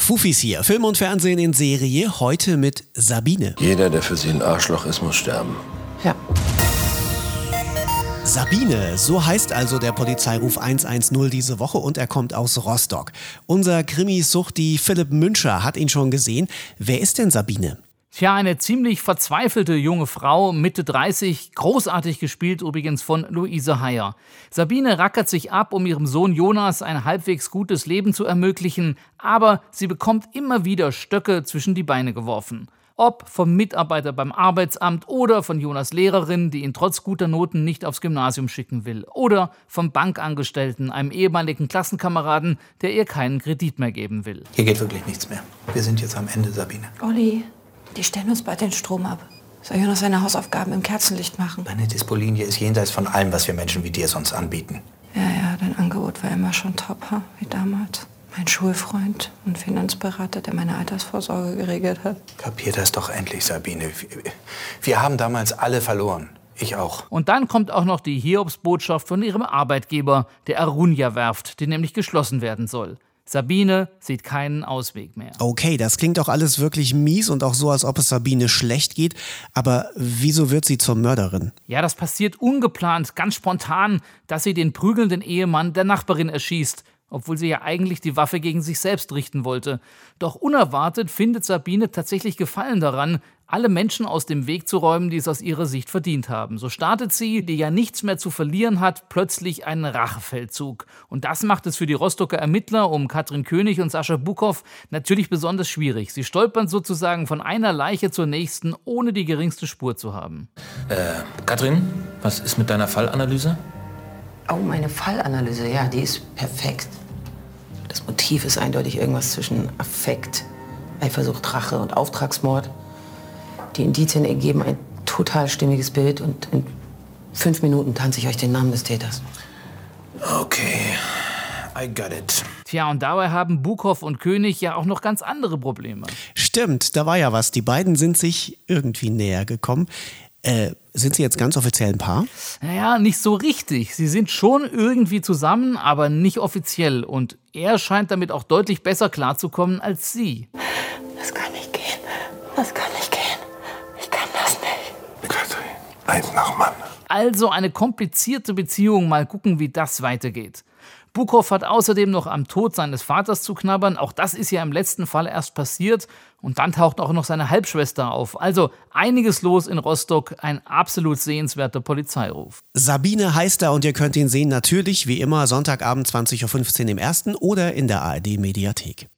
Fufis hier, Film und Fernsehen in Serie, heute mit Sabine. Jeder, der für sie ein Arschloch ist, muss sterben. Ja. Sabine, so heißt also der Polizeiruf 110 diese Woche und er kommt aus Rostock. Unser Krimi-Suchti Philipp Münscher hat ihn schon gesehen. Wer ist denn Sabine? Tja, eine ziemlich verzweifelte junge Frau, Mitte 30, großartig gespielt übrigens von Luise Heyer. Sabine rackert sich ab, um ihrem Sohn Jonas ein halbwegs gutes Leben zu ermöglichen, aber sie bekommt immer wieder Stöcke zwischen die Beine geworfen. Ob vom Mitarbeiter beim Arbeitsamt oder von Jonas Lehrerin, die ihn trotz guter Noten nicht aufs Gymnasium schicken will. Oder vom Bankangestellten, einem ehemaligen Klassenkameraden, der ihr keinen Kredit mehr geben will. Hier geht wirklich nichts mehr. Wir sind jetzt am Ende, Sabine. Olli, die stellen uns bald den Strom ab. Soll ich noch seine Hausaufgaben im Kerzenlicht machen? Meine Dispolinie ist jenseits von allem, was wir Menschen wie dir sonst anbieten. Ja, ja, dein Angebot war immer schon top, ha? wie damals. Mein Schulfreund und Finanzberater, der meine Altersvorsorge geregelt hat. Kapier das doch endlich, Sabine. Wir haben damals alle verloren. Ich auch. Und dann kommt auch noch die Hiobsbotschaft von ihrem Arbeitgeber, der Arunia-Werft, die nämlich geschlossen werden soll. Sabine sieht keinen Ausweg mehr. Okay, das klingt doch alles wirklich mies und auch so, als ob es Sabine schlecht geht. Aber wieso wird sie zur Mörderin? Ja, das passiert ungeplant, ganz spontan, dass sie den prügelnden Ehemann der Nachbarin erschießt obwohl sie ja eigentlich die Waffe gegen sich selbst richten wollte. Doch unerwartet findet Sabine tatsächlich Gefallen daran, alle Menschen aus dem Weg zu räumen, die es aus ihrer Sicht verdient haben. So startet sie, die ja nichts mehr zu verlieren hat, plötzlich einen Rachefeldzug. Und das macht es für die Rostocker Ermittler um Katrin König und Sascha Bukow natürlich besonders schwierig. Sie stolpern sozusagen von einer Leiche zur nächsten, ohne die geringste Spur zu haben. Äh, Katrin, was ist mit deiner Fallanalyse? Oh, meine Fallanalyse, ja, die ist perfekt. Das Motiv ist eindeutig irgendwas zwischen Affekt, Eifersucht, Rache und Auftragsmord. Die Indizien ergeben ein total stimmiges Bild und in fünf Minuten tanze ich euch den Namen des Täters. Okay, I got it. Tja, und dabei haben Bukow und König ja auch noch ganz andere Probleme. Stimmt, da war ja was. Die beiden sind sich irgendwie näher gekommen. Äh, sind Sie jetzt ganz offiziell ein Paar? Naja, nicht so richtig. Sie sind schon irgendwie zusammen, aber nicht offiziell. Und er scheint damit auch deutlich besser klarzukommen als sie. Das kann nicht gehen. Das kann nicht gehen. Ich kann das nicht. Katrin, eins nach Mann. Also eine komplizierte Beziehung. Mal gucken, wie das weitergeht. Bukow hat außerdem noch am Tod seines Vaters zu knabbern. Auch das ist ja im letzten Fall erst passiert. Und dann taucht auch noch seine Halbschwester auf. Also einiges los in Rostock. Ein absolut sehenswerter Polizeiruf. Sabine heißt er und ihr könnt ihn sehen natürlich wie immer Sonntagabend 20.15 Uhr im ersten oder in der ARD Mediathek.